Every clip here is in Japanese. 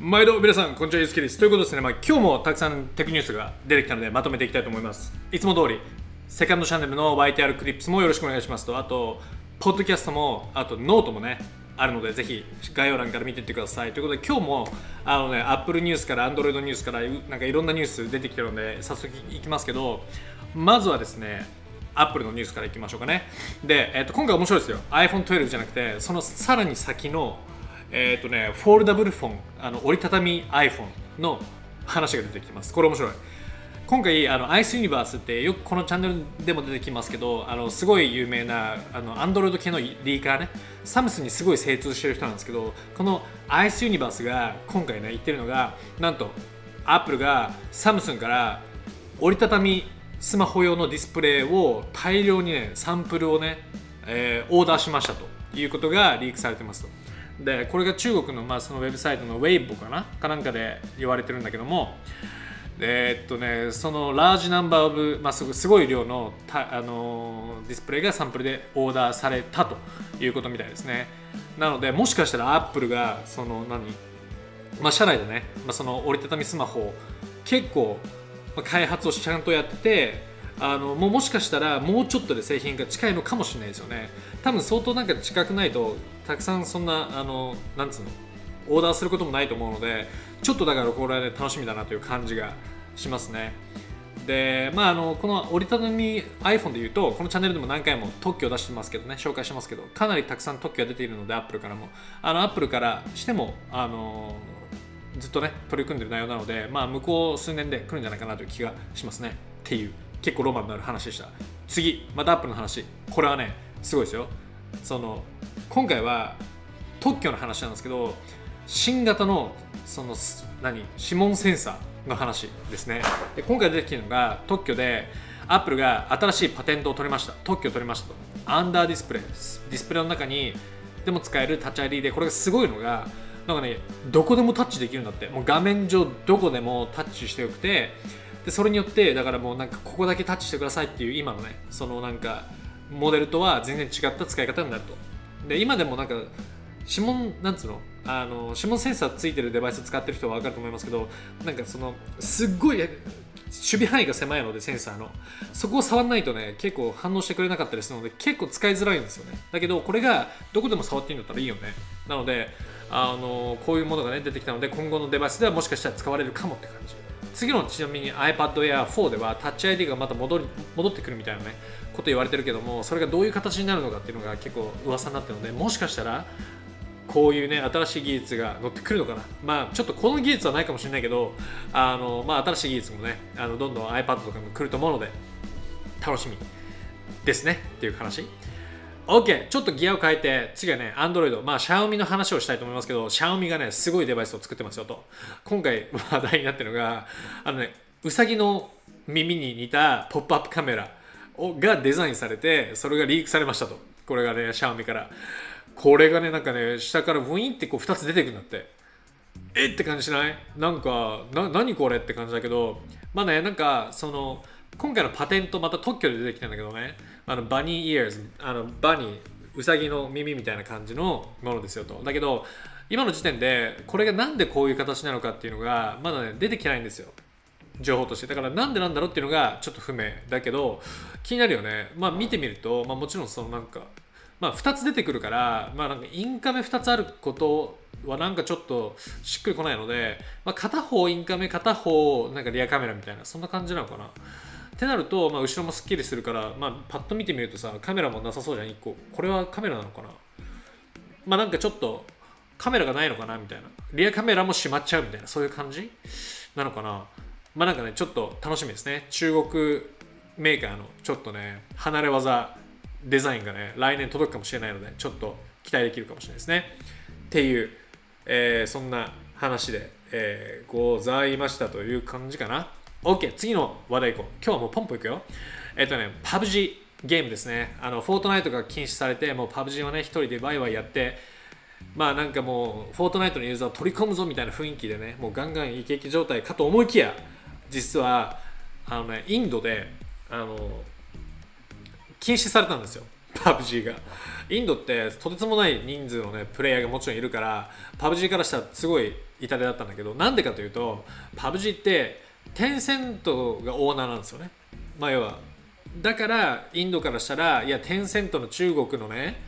毎度皆さんこんにちはゆうすけですということですね、まあ、今日もたくさんテクニュースが出てきたのでまとめていきたいと思いますいつも通りセカンドチャンネルの YTR クリップスもよろしくお願いしますとあとポッドキャストもあとノートもねあるのでぜひ概要欄から見ていってくださいということで今日もあのね Apple ニュースから Android ニュースからなんかいろんなニュース出てきてるので早速いきますけどまずはですねアップルのニュースからいきましょうかね。で、えー、と今回面白いですよ。iPhone12 じゃなくて、そのさらに先のえっ、ー、とね、フォールダブルフォン、あの折りたたみ iPhone の話が出てきます。これ面白い。今回、あのアイスユニバースってよくこのチャンネルでも出てきますけど、あのすごい有名なあの Android 系のリーカーね、サムスンにすごい精通してる人なんですけど、このアイスユニバースが今回ね、言ってるのが、なんと Apple がサムスンから折りたたみスマホ用のディスプレイを大量にね、サンプルをね、えー、オーダーしましたということがリークされてますと。でこれが中国の,、まあそのウェブサイトのウェイボかな？かなんかで言われてるんだけども。えー、っとねそのラージナンバーオブ、まあ、すごい量のたあのディスプレイがサンプルでオーダーされたということみたいですね。なのでもしかしたらアップルがその何？まあ、社内でね、まあ、その折りたたみスマホを結構開発をちゃんとやっててあのもうもしかしたらもうちょっとで製品が近いのかもしれないですよね。多分相当なんか近くないとたくさんそんなあのなんつうのオーダーすることもないと思うのでちょっとだからこれは、ね、楽しみだなという感じがしますね。でまああのこの折りたたみ iPhone でいうとこのチャンネルでも何回も特許を出してますけどね紹介してますけどかなりたくさん特許が出ているので Apple からも。あの Apple からしてもあのずっとね取り組んでる内容なのでまあ向こう数年で来るんじゃないかなという気がしますね。っていう結構ロマンのある話でした。次またアップルの話。これはねすごいですよ。その今回は特許の話なんですけど新型のその何指紋センサーの話ですね。で今回出てきたのが特許でアップルが新しいパテントを取りました。特許を取りましたと。アンダーディスプレイですディスプレイの中にでも使えるタッチ ID でこれがすごいのがなんかねどこでもタッチできるんだって。もう画面上どこでもタッチしてよくてでそれによってだからもうなんかここだけタッチしてくださいっていう今のねそのなんかモデルとは全然違った使い方になると。で今でもなんか指紋なんつうの？あの指紋センサーついてるデバイス使ってる人は分かると思いますけどなんかそのすっごい守備範囲が狭いのでセンサーの。そこを触らないとね結構反応してくれなかったりするので結構使いづらいんですよね。だけどこれがどこでも触っていいんだったらいいよね。なのであのこういうものがね出てきたので今後のデバイスではもしかしたら使われるかもって感じ。次のちなみに iPad Air 4ではタッチ ID がまた戻り戻ってくるみたいなね。こと言われてるけどもそれがどういう形になるのかっていうのが結構噂になってるのでもしかしたらこういうね新しい技術が乗ってくるのかな。まあちょっとこの技術はないかもしれないけどあのまあ新しい技術もねあのどんどん iPad とかも来ると思うので楽しみですねっていう話。OK ちょっとギアを変えて次はね Android まあ Xiaomi の話をしたいと思いますけど Xiaomi がねすごいデバイスを作ってますよと。今回話題になってるのがあのねうさぎの耳に似たポップアップカメラ。がデザインされてそれがリークされましたと。これがね Xiaomi から。これがねなんかね下からブインってこう2つ出てくんだって。えって感じしない？なんかな何これって感じだけど。まあねなんかその今回のパテントまた特許で出てきたんだけどね。あのバニーイヤーズあのバニーウサギの耳みたいな感じのものですよと。だけど今の時点でこれがなんでこういう形なのかっていうのがまだね出てきてないんですよ。情報として。だからなんでなんだろうっていうのがちょっと不明だけど気になるよね。まあ見てみると、まあ、もちろんそのなんかまあ2つ出てくるからまあなんかインカメ2つあることはなんかちょっとしっくりこないので、まあ、片方インカメ片方なんかリアカメラみたいなそんな感じなのかな。ってなると、まあ、後ろもすっきりするから、まあ、パッと見てみるとさカメラもなさそうじゃん1個。これはカメラなのかな。まあなんかちょっとカメラがないのかなみたいな。リアカメラも閉まっちゃうみたいなそういう感じなのかな。まあなんかねちょっと楽しみですね。中国メーカーのちょっとね離れ技デザインがね来年届くかもしれないのでちょっと期待できるかもしれないですね。っていう、えー、そんな話で、えー、ございましたという感じかな。OK 次の話題いこう。今日はもうポンポンいくよ。えっ、とね PUBG ゲームですね。あのフォートナイトが禁止されてもう PUBG をね一人でワイワイやってまあなんかもうフォートナイトのユーザーを取り込むぞみたいな雰囲気でねもうガンガンイケイケ状態かと思いきや実はあのねインドであの禁止されたんですよ。PUBG が。インドってとてつもない人数のねプレイヤーがもちろんいるから PUBG からしたらすごい痛手だったんだけどなんでかというと PUBG ってテンセントがオーナーなんですよね。まあ要はだからインドからしたらいやテンセントの中国のね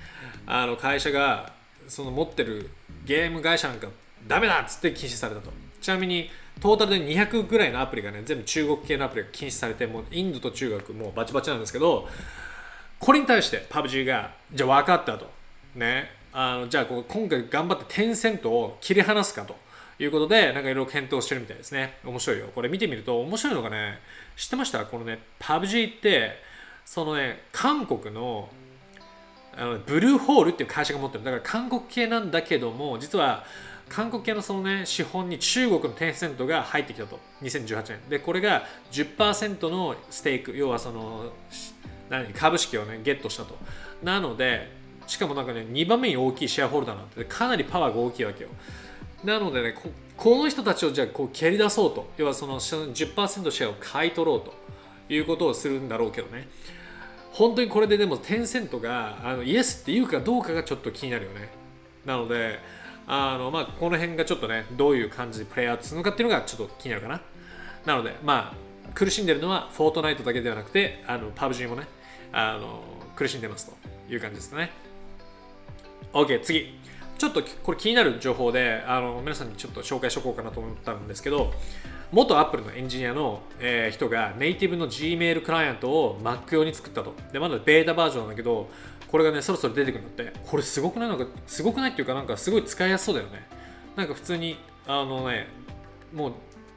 あの会社がその持ってるゲーム会社なんかダメだっつって禁止されたと。ちなみにトータルで200ぐらいのアプリがね全部中国系のアプリが禁止されてもうインドと中国もうバチバチなんですけどこれに対して PUBG がじゃあ分かったと。ね。あのじゃあこ今回頑張ってテンセントを切り離すかと。いうことでなんかいろいろ検討してるみたいですね。面白いよ。これ見てみると面白いのがね知ってました？このね PUBG ってそのね韓国のあのブルーホールっていう会社が持ってる。だから韓国系なんだけども実は韓国系のそのね資本に中国のテンセントが入ってきたと。2018年。でこれが10%のステーク要はその何株式をねゲットしたと。なのでしかもなんかね2番目に大きいシェアホルダーなんてかなりパワーが大きいわけよ。なのでねここの人たちをじゃあこう蹴り出そうと。要はその10%シェアを買い取ろうと。いうことをするんだろうけどね。本当にこれででもテンセントがあのイエスって言うかどうかがちょっと気になるよね。なのであの、まあ、この辺がちょっとねどういう感じでプレイヤーするのかっていうのがちょっと気になるかな。なのでまあ苦しんでるのはフォートナイトだけではなくてあの PUBG もねあの苦しんでますという感じですね。OK 次。ちょっとこれ気になる情報であの皆さんにちょっと紹介しとこうかなと思ったんですけど元アップルのエンジニアの、えー、人がネイティブの Gmail クライアントを Mac 用に作ったと。で、まだベータバージョンなんだけど、これがね、そろそろ出てくるんだって。これすごくない？のか、すごくないっていうか、なんかすごい使いやすそうだよね。なんか普通に、あのね、もう、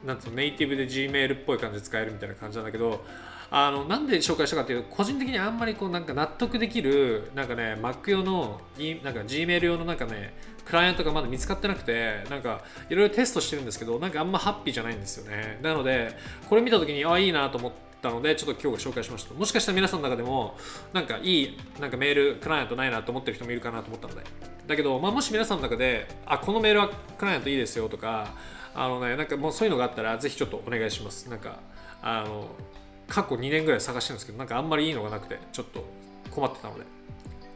なんつうの、ネイティブで Gmail っぽい感じで使えるみたいな感じなんだけど、あのなんで紹介したかっていうと個人的にあんまりこうなんか納得できるなんかね Mac 用のなんか Gmail 用のなんかねクライアントがまだ見つかってなくてなんかいろいろテストしてるんですけどなんかあんまハッピーじゃないんですよねなのでこれ見た時にあいいなと思ってたのでちょっと今日紹介しました。もしかしたら皆さんの中でもなんかいいなんかメールクライアントないなと思ってる人もいるかなと思ったので。だけど、まあ、もし皆さんの中であこのメールはクライアントいいですよとかあのねなんかもうそういうのがあったらぜひちょっとお願いします。なんかあの過去2年ぐらい探してるんですけどなんかあんまりいいのがなくてちょっと困ってたので。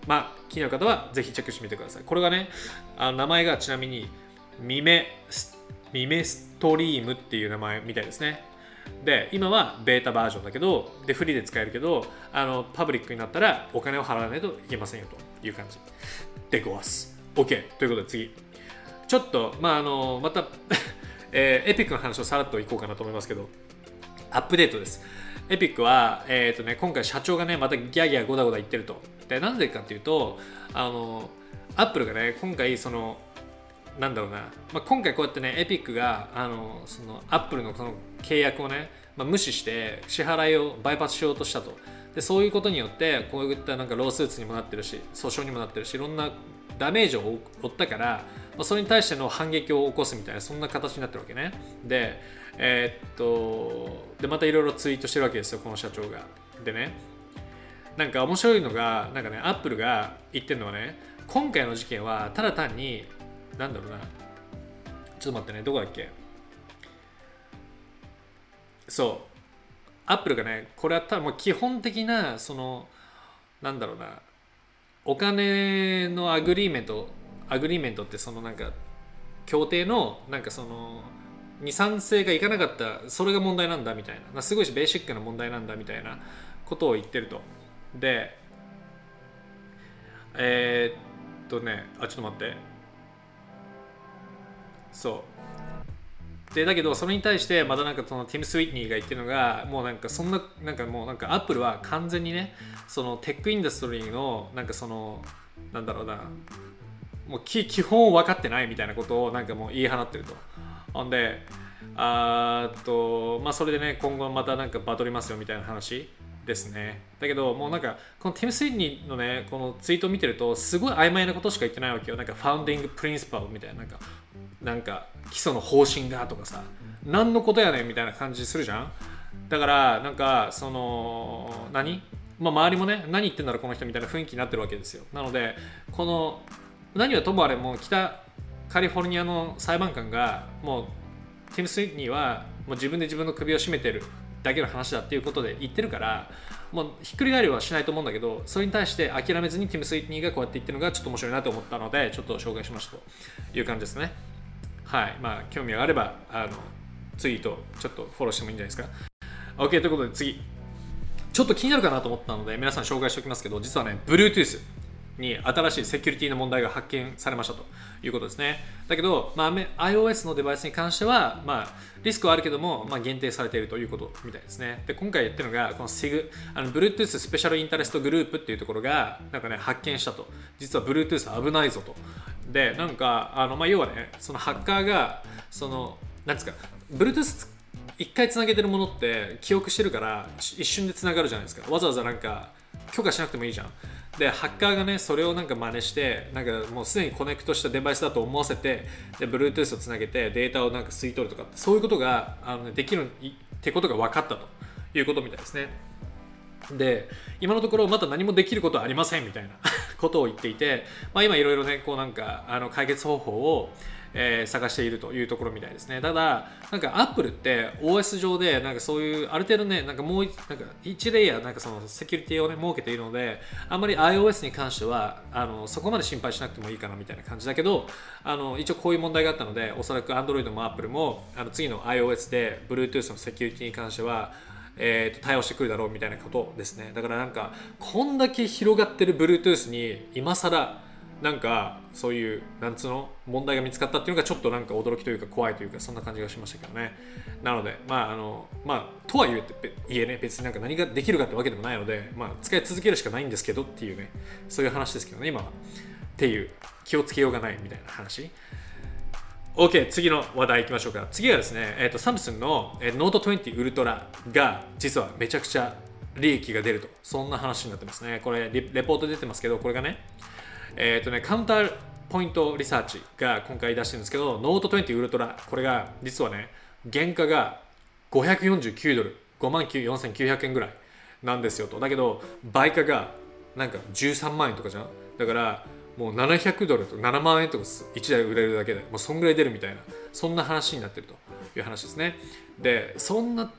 まあ気になる方はぜひチェックしてみてください。これがねあの名前がちなみにミメミメストリームっていう名前みたいですね。で今はベータバージョンだけどでフリーで使えるけどあのパブリックになったらお金を払わないといけませんよという感じ。でごわす。OK ということで次。ちょっとまああのまた えー、エピックの話をさらっといこうかなと思いますけど。アップデートです。エピックは、えーとね、今回社長がねまたギャギャゴダゴダ言ってると。でなんでかっていうとあのアップルがね今回そのなんだろうな、まあ、今回こうやってねエピックがあのそのアップルのその契約をね、まあ、無視して支払いをバイパスしようとしたと。でそういうことによってこういったなんかロースーツにもなってるし訴訟にもなってるしいろんなダメージを負ったから、まあ、それに対しての反撃を起こすみたいなそんな形になってるわけね。でえー、っとでまたいろいろツイートしてるわけですよこの社長が。でねなんか面白いのがなんかねアップルが言ってるのはね今回の事件はただ単になんだろうな。ちょっと待ってね。どこだっけ？そう。アップルがねこれは多分もう基本的なそのなんだろうな。お金の agreement agreement ってそのなんか協定のなんかそのに賛成がいかなかったそれが問題なんだみたいな。すごいしベーシックな問題なんだみたいなことを言ってると。でえー、っとねあちょっと待って。そう。でだけどそれに対してまたなんかそのティム・スウィーニーが言ってるのがもうなんかそんななんかもうなんかアップルは完全にねその tech industry のなんかそのなんだろうなもう基本を分かってないみたいなことをなんかもう言い放ってると。ほんであとまあそれでね今後またなんかバトりますよみたいな話ですね。だけどもうなんかこのティム・スウィーニーのねこのツイートを見てるとすごい曖昧なことしか言ってないわけよ。なんか founding principle みたいななんかなんか基礎の方針がとかさ何のことやねんみたいな感じするじゃん。だからなんかその何？まあ周りもね何言ってんだろうこの人みたいな雰囲気になってるわけですよ。なのでこの何はともあれもう北カリフォルニアの裁判官がもうティム・スイッニーはもう自分で自分の首を絞めてるだけの話だっていうことで言ってるからもうひっくり返りはしないと思うんだけどそれに対して諦めずにティム・スイニーがこうやって言ってるのがちょっと面白いなと思ったのでちょっと紹介しましたという感じですねはいまあ興味があればあのツイートちょっとフォローしてもいいんじゃないですか OK ということで次ちょっと気になるかなと思ったので皆さん紹介しておきますけど実はね Bluetooth に新しいセキュリティの問題が発見されましたということですね。だけど、まあ、iOS のデバイスに関しては、まあ、リスクはあるけども、まあ、限定されているということみたいですね。で、今回やってるのが、この SIG、あの Bluetooth スペシャルインタレストグループっていうところが、なんかね、発見したと。実は Bluetooth 危ないぞと。で、なんか、あのまあ、要はね、そのハッカーが、その、なんですか、Bluetooth 一回つなげてるものって記憶してるから一瞬でつながるじゃないですか。わざわざなんか許可しなくてもいいじゃん。でハッカーがねそれをなんか真似してなんかもうすでにコネクトしたデバイスだと思わせてで Bluetooth をつなげてデータをなんか吸い取るとかそういうことがあの、ね、できるってことが分かったということみたいですね。で今のところまだ何もできることはありませんみたいな ことを言っていて、まあ、今いろいろねこうなんかあの解決方法をえー、探しているというところみたいですね。ただ、なんか Apple って OS 上で、なんかそういう、ある程度ね、なんかもうなんか1レイヤー、なんかそのセキュリティをね、設けているので、あんまり iOS に関しては、あのそこまで心配しなくてもいいかなみたいな感じだけど、あの一応こういう問題があったので、おそらく Android も Apple も、あの次の iOS で Bluetooth のセキュリティに関しては、えー、と対応してくるだろうみたいなことですね。だからなんかこんだけ広がってる Bluetooth に今更なんかそういうなんつうの問題が見つかったっていうのがちょっとなんか驚きというか怖いというかそんな感じがしましたけどね。なのでまああのまあとはいえね別になんか何ができるかってわけでもないのでまあ使い続けるしかないんですけどっていうねそういう話ですけどね今は。っていう気をつけようがないみたいな話。OK 次の話題いきましょうか次はですね、えーと、サムスンの、えー、ノート20ウルトラが実はめちゃくちゃ利益が出るとそんな話になってますねこれレポート出てますけどこれがねえっ、ー、とね、カウンターポイントリサーチが今回出してるんですけど、ノート20ウルトラ、これが実はね、原価が549ドル、5万4900円ぐらいなんですよと。だけど、売価がなんか13万円とかじゃん。だから、もう700ドルと7万円とか1台売れるだけで、もうそんぐらい出るみたいな、そんな話になってるという話ですね。で、そんな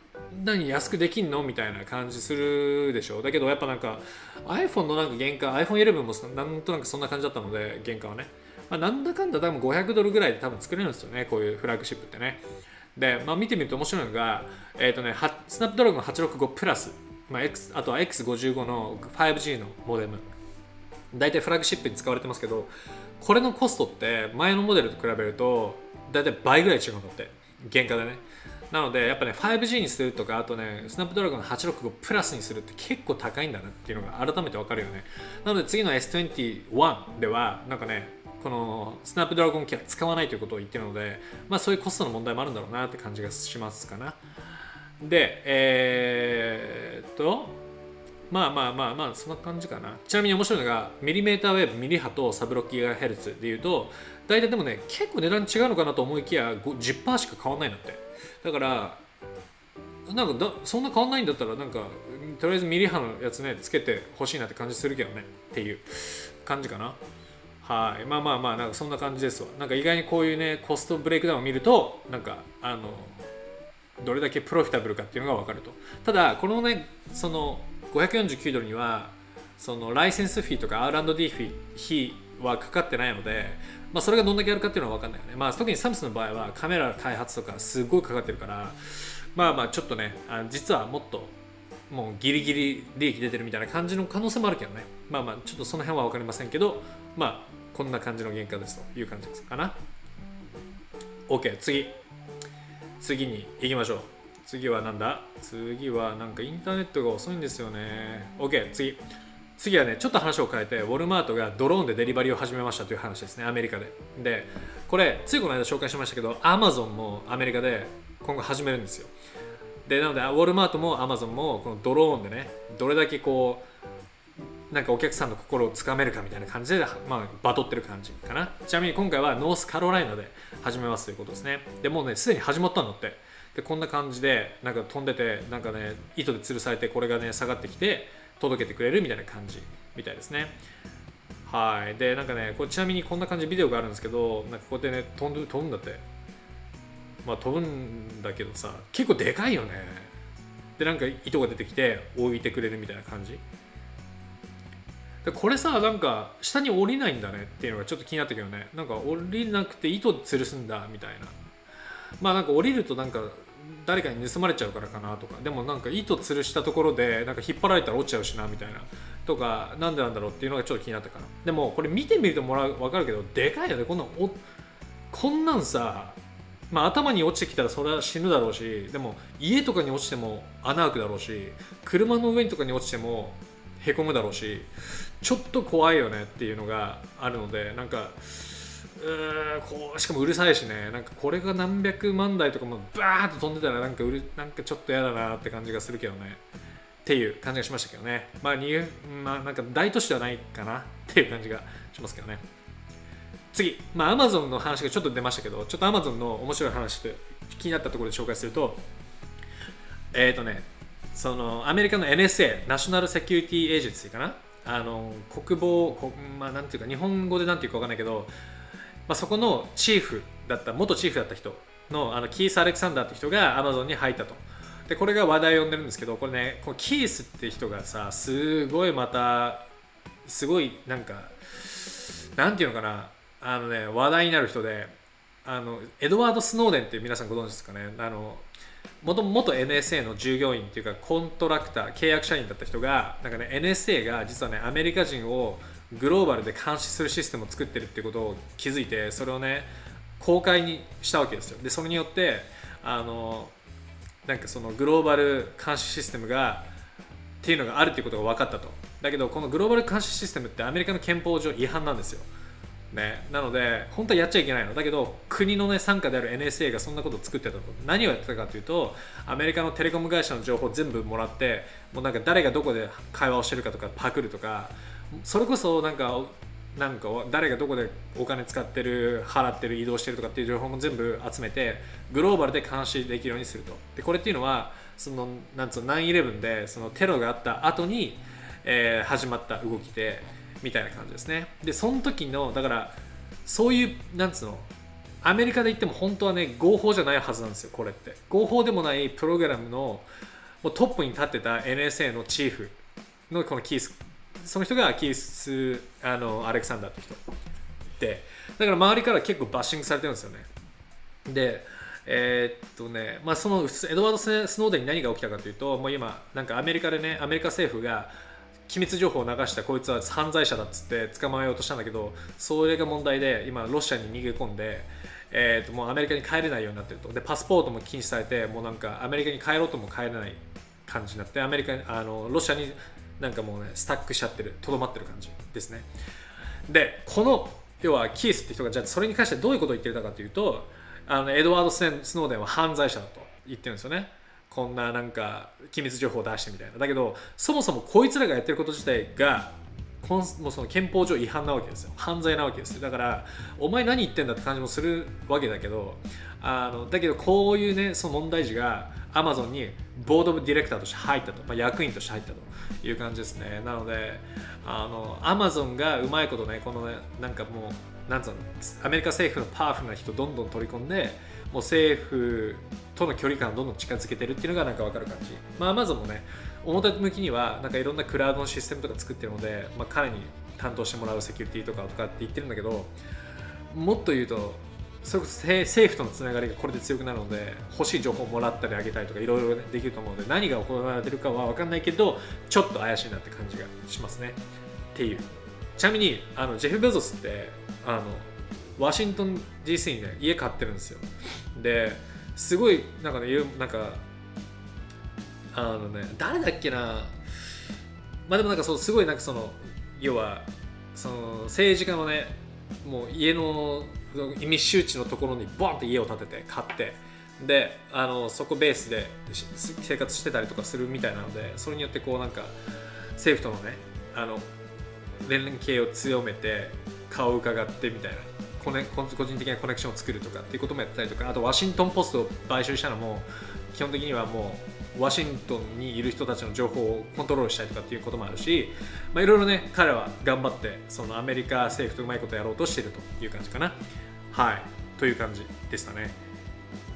何安くできんのみたいな感じするでしょ。うだけどやっぱなんか iPhone のなんか原価 iPhone11 もなんとなくそんな感じだったので原価はね、まあ、なんだかんだ多分500ドルぐらいで多分作れるんですよね。こういうフラッグシップってね。で、まあ、見てみると面白いのが、えっ、ー、とね、スナップドラゴン865プラス、まあ、X あとは X55 の 5G のモデム。大体フラッグシップに使われてますけどこれのコストって前のモデルと比べると大体倍ぐらい違うんだって。原価でね。なのでやっぱね 5G にするとかあとねスナップドラゴン865プラスにするって結構高いんだなっていうのが改めてわかるよね。なので次の S21 ではなんかねこのスナップドラゴン機は使わないということを言ってるのでまあそういうコストの問題もあるんだろうなって感じがしますかな。でえー、っとまあまあまあまあそんな感じかな。ちなみに面白いのが millimeter wave ミリ波とサブ6ギガヘルツでいうと大体でもね結構値段違うのかなと思いきや10%しか変わんないんだって。だからなんかだそんな変わんないんだったらなんかとりあえずミリ波のやつねつけてほしいなって感じするけどね。っていう感じかな。はい。まあまあまあなんかそんな感じですわ。なんか意外にこういうね cost breakdown を見るとなんかあのどれだけプロフィタブルかっていうのが分かると。ただこのねその549ドルにはそのライセンスフィーとか R&D フィーはかかってないのでまあ、それがどんだけあるかっていうのは分かんないよね、まあ、特にサムスンの場合はカメラ開発とかすごいかかってるからまあまあちょっとねあ実はもっともうギリギリ利益出てるみたいな感じの可能性もあるけどね。まあまあちょっとその辺は分かりませんけどまあこんな感じの原価ですという感じですかな。OK 次。次に行きましょう。次はなんだ？次はなんかインターネットが遅いんですよね。OK 次。次はねちょっと話を変えてウォルマートがドローンでデリバリーを始めましたという話ですね。アメリカで。でこれついこの間紹介しましたけどアマゾンもアメリカで今後始めるんですよ。でなのでウォルマートもアマゾンもこのドローンでねどれだけこうなんかお客さんの心をつかめるかみたいな感じで、まあ、バトってる感じかな。ちなみに今回はノースカロライナで始めますということですね。でもうねすでに始まったんだって。でこんな感じでなんか飛んでてなんかね糸で吊るされてこれがね下がってきて届けてくれるみたいな感じみたいですね。はい。で、なんかね、これちなみにこんな感じビデオがあるんですけど、なんかこうやってね、飛んで飛ぶんだって。まあ飛ぶんだけどさ、結構でかいよね。でなんか糸が出てきて置いてくれるみたいな感じでこれさなんか下に降りないんだねっていうのがちょっと気になったけどねなんか降りなくて糸吊るすんだみたいなまあなんか降りるとなんか誰かに盗まれちゃうからかなとか。でもなんか糸吊るしたところでなんか引っ張られたら落ちちゃうしなみたいな。とかなんでなんだろうっていうのがちょっと気になったかな。でもこれ見てみるともらう分かるけどでかいよね。こんなんおこんなんさまあ、頭に落ちてきたらそれは死ぬだろうしでも家とかに落ちても穴開くだろうし車の上とかに落ちてもへこむだろうしちょっと怖いよねっていうのがあるのでなんかうーこうしかもうるさいしね。なんかこれが何百万台とかもバーッと飛んでたらなんかうるなんかちょっと嫌だなって感じがするけどね。っていう感じがしましたけどね。まあにまあなんか大都市ではないかなっていう感じがしますけどね。次、まあ、Amazon の話がちょっと出ましたけど、ちょっと Amazon の面白い話で気になったところで紹介すると、えっ、ー、とね、そのアメリカの NSA、ナショナルセキュリティエージェンシーかな、あの国防こ、まあ、なんていうか、日本語でなんていうか分かんないけど、まあ、そこのチーフだった、元チーフだった人のあのキース・アレクサンダーって人が Amazon に入ったと。で、これが話題を呼んでるんですけど、これね、このキースって人がさ、すごいまた、すごいなんか、なんていうのかな、あのね話題になる人であのエドワード・スノーデンって皆さんご存知ですかねあの元元 NSA の従業員っていうかコントラクター契約社員だった人がなんかね NSA が実はねアメリカ人をグローバルで監視するシステムを作ってるってことを気づいてそれをね公開にしたわけですよ。でそれによってあのなんかそのグローバル監視システムがっていうのがあるっていうことが分かったと。だけどこのグローバル監視システムってアメリカの憲法上違反なんですよ。ね、なので本当はやっちゃいけないの。だけど国の、ね、傘下である NSA がそんなことを作ってたと。何をやってたかというとアメリカのテレコム会社の情報を全部もらってもうなんか誰がどこで会話をしてるかとかパクるとかそれこそなんかなんか誰がどこでお金使ってる払ってる移動してるとかっていう情報も全部集めてグローバルで監視できるようにすると。でこれっていうのはそのなんつうの9-11でそのテロがあった後に、えー、始まった動きでみたいな感じですね。でその時のだからそういうなんつうのアメリカで言っても本当はね合法じゃないはずなんですよこれって。合法でもないプログラムのもうトップに立ってた NSA のチーフのこのキースその人がキースあのアレクサンダーって人でだから周りから結構バッシングされてるんですよね。でえー、っとねまあそのエドワード・スノーデンに何が起きたかというともう今なんかアメリカでねアメリカ政府が機密情報を流したこいつは犯罪者だっつって捕まえようとしたんだけどそれが問題で今ロシアに逃げ込んで、えー、ともうアメリカに帰れないようになってると。でパスポートも禁止されてもうなんかアメリカに帰ろうとも帰れない感じになってアメリカあのロシアになんかもうねスタックしちゃってるとどまってる感じですね。でこの要はキースって人がじゃあそれに関してどういうことを言ってたかというとあのエドワード・スノーデンは犯罪者だと言ってるんですよね。こんななんか機密情報を出してみたいな。だけどそもそもこいつらがやってること自体がもうその憲法上違反なわけですよ。犯罪なわけですだからお前何言ってんだって感じもするわけだけどあのだけどこういうねその問題児がアマゾンにボードディレクターとして入ったと、まあ、役員として入ったと。いう感じですねなのであのアマゾンがうまいことねこのねなんかもうなんつうのアメリカ政府のパワフルな人どんどん取り込んでもう政府との距離感をどんどん近づけてるっていうのがなんか分かる感じ。まあ、Amazon もね、表向きにはなんかいろんなクラウドのシステムとか作ってるので、まあ、彼に担当してもらうセキュリティとかとかって言ってるんだけど、もっと言うと、それこそ政府とのつながりがこれで強くなるので欲しい情報をもらったりあげたりとかいろいろできると思うので何が行われてるかは分かんないけどちょっと怪しいなって感じがしますね。っていう。ちなみにあのジェフ・ベゾスってあのワシントン DC にね家買ってるんですよ。ですごいなんかねなんかあのね誰だっけな。まあでもなんかそうすごいなんかその要はその政治家のねもう家の密集地のところにボンって家を建てて買ってであのそこベースで生活してたりとかするみたいなのでそれによってこうなんか政府とのねあの連携を強めて顔を伺ってみたいなコネ個人的なコネクションを作るとかっていうこともやったりとかあとワシントン・ポストを買収したのも基本的にはもうワシントンにいる人たちの情報をコントロールしたりとかっていうこともあるし、いろいろね彼は頑張ってそのアメリカ政府とうまいことやろうとしてるという感じかなはいという感じでしたね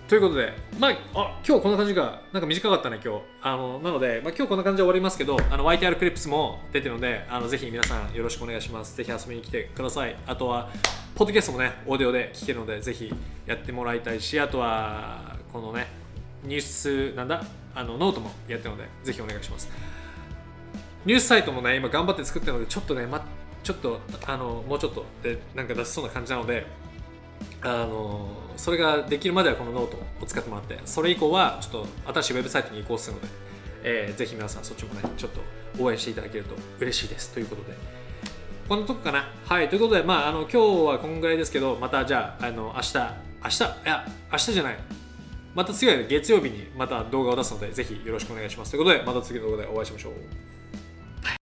ということで、まあ、あ今日こんな感じが、なんか短かったね、今日。あのなので、まあ、今日こんな感じで終わりますけど、あの YTR クリップスも出てるので、あのぜひ皆さんよろしくお願いします。ぜひ遊びに来てください。あとは、ポッドキャストもね、オーディオで聞けるので、ぜひやってもらいたいし、あとは、このね、ニュース、なんだ、あのノートもやってるので、ぜひお願いします。ニュースサイトもね、今頑張って作ってるので、ちょっとね、ま、ちょっと、あの、もうちょっとで、なんか出しそうな感じなので、あのそれができるまではこのノートを使ってもらってそれ以降はちょっと新しいウェブサイトに移行するので、えーぜひ皆さんそっちもねちょっと応援していただけると嬉しいです。ということで。こんなとこかな？はいということでまああの今日はこんぐらいですけどまたじゃああの明日明日？いや明日じゃない。また次は月曜日にまた動画を出すのでぜひよろしくお願いします。ということでまた次の動画でお会いしましょう。